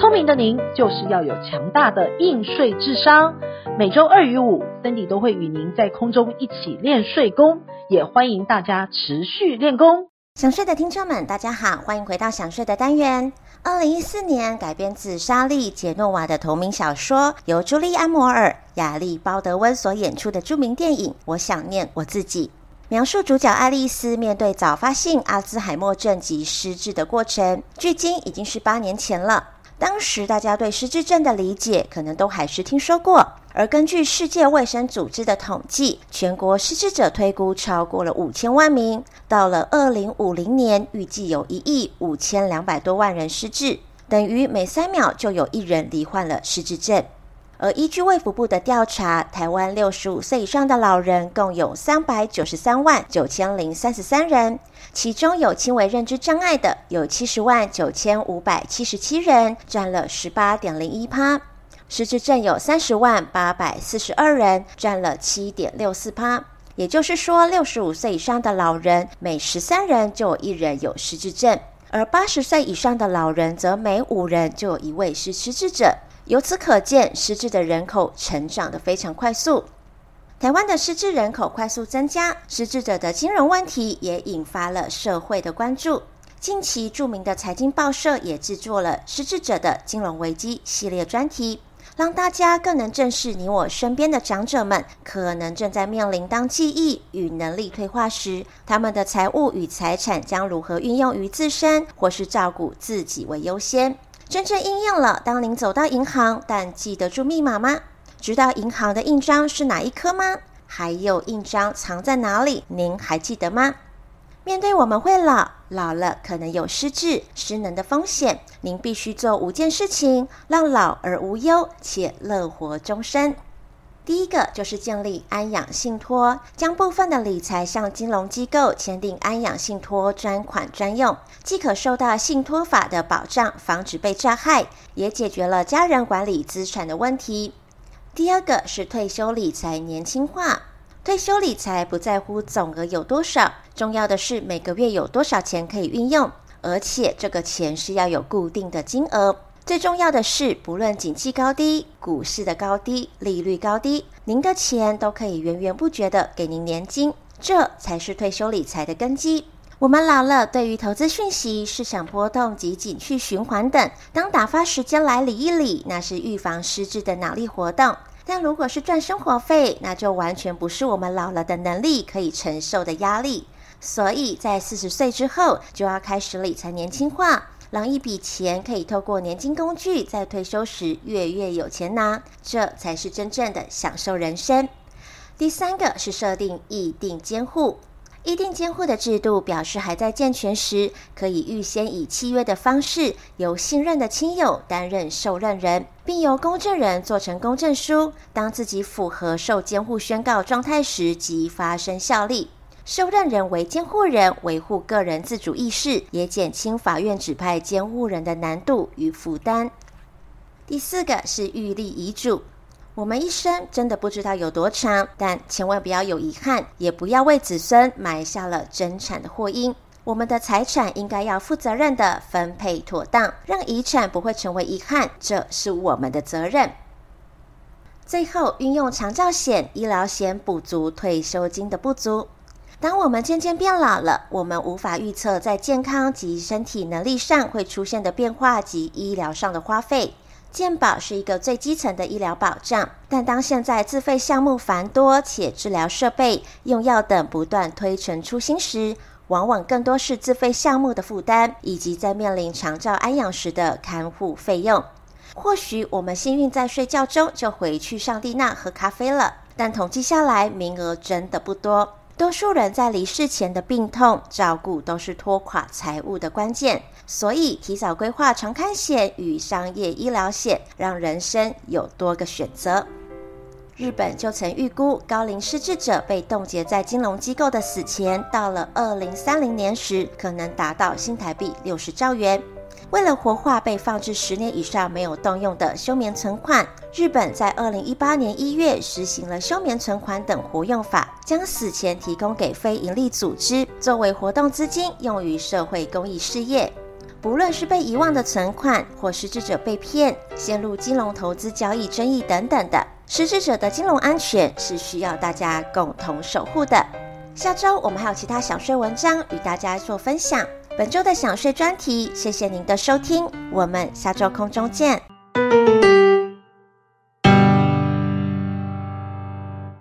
聪明的您就是要有强大的应税智商。每周二与五，Cindy 都会与您在空中一起练税功，也欢迎大家持续练功。想睡的听众们，大家好，欢迎回到想睡的单元。二零一四年改编自莎莉·杰诺娃的同名小说，由朱莉安·摩尔、亚历·鲍德温所演出的著名电影《我想念我自己》，描述主角爱丽丝面对早发性阿兹海默症及失智的过程。距今已经是八年前了。当时大家对失智症的理解，可能都还是听说过。而根据世界卫生组织的统计，全国失智者推估超过了五千万名。到了二零五零年，预计有一亿五千两百多万人失智，等于每三秒就有一人罹患了失智症。而依据卫福部的调查，台湾六十五岁以上的老人共有三百九十三万九千零三十三人，其中有轻微认知障碍的有七十万九千五百七十七人，占了十八点零一趴；失智症有三十万八百四十二人，占了七点六四趴。也就是说，六十五岁以上的老人每十三人就有一人有失智症，而八十岁以上的老人则每五人就有一位是失智者。由此可见，失智的人口成长得非常快速。台湾的失智人口快速增加，失智者的金融问题也引发了社会的关注。近期，著名的财经报社也制作了失智者的金融危机系列专题。让大家更能正视你我身边的长者们可能正在面临当记忆与能力退化时，他们的财务与财产将如何运用于自身或是照顾自己为优先。真正应用了，当您走到银行，但记得住密码吗？知道银行的印章是哪一颗吗？还有印章藏在哪里？您还记得吗？面对我们会老，老了可能有失智、失能的风险。您必须做五件事情，让老而无忧且乐活终身。第一个就是建立安养信托，将部分的理财向金融机构签订安养信托专款专用，既可受到信托法的保障，防止被诈害，也解决了家人管理资产的问题。第二个是退休理财年轻化。退休理财不在乎总额有多少，重要的是每个月有多少钱可以运用，而且这个钱是要有固定的金额。最重要的是，不论景气高低、股市的高低、利率高低，您的钱都可以源源不绝地给您年金，这才是退休理财的根基。我们老了，对于投资讯息、市场波动及景气循环等，当打发时间来理一理，那是预防失智的脑力活动。但如果是赚生活费，那就完全不是我们老了的能力可以承受的压力。所以在四十岁之后，就要开始理财年轻化，让一笔钱可以透过年金工具，在退休时月月有钱拿，这才是真正的享受人生。第三个是设定意定监护。意定监护的制度表示，还在健全时，可以预先以契约的方式，由信任的亲友担任受任人，并由公证人做成公证书。当自己符合受监护宣告状态时，即发生效力。受任人为监护人，维护个人自主意识，也减轻法院指派监护人的难度与负担。第四个是预立遗嘱。我们一生真的不知道有多长，但千万不要有遗憾，也不要为子孙埋下了争产的祸因。我们的财产应该要负责任地分配妥当，让遗产不会成为遗憾，这是我们的责任。最后，运用长照险、医疗险补足退休金的不足。当我们渐渐变老了，我们无法预测在健康及身体能力上会出现的变化及医疗上的花费。健保是一个最基层的医疗保障，但当现在自费项目繁多，且治疗设备、用药等不断推陈出新时，往往更多是自费项目的负担，以及在面临长照安养时的看护费用。或许我们幸运在睡觉中就回去上帝那喝咖啡了，但统计下来，名额真的不多。多数人在离世前的病痛照顾都是拖垮财务的关键，所以提早规划长看险与商业医疗险，让人生有多个选择。日本就曾预估高龄失智者被冻结在金融机构的死前，到了二零三零年时，可能达到新台币六十兆元。为了活化被放置十年以上没有动用的休眠存款，日本在二零一八年一月实行了休眠存款等活用法，将死钱提供给非营利组织，作为活动资金，用于社会公益事业。不论是被遗忘的存款，或失智者被骗、陷入金融投资交易争议等等的，失智者的金融安全是需要大家共同守护的。下周我们还有其他想税文章与大家做分享。本周的想税专题，谢谢您的收听，我们下周空中见。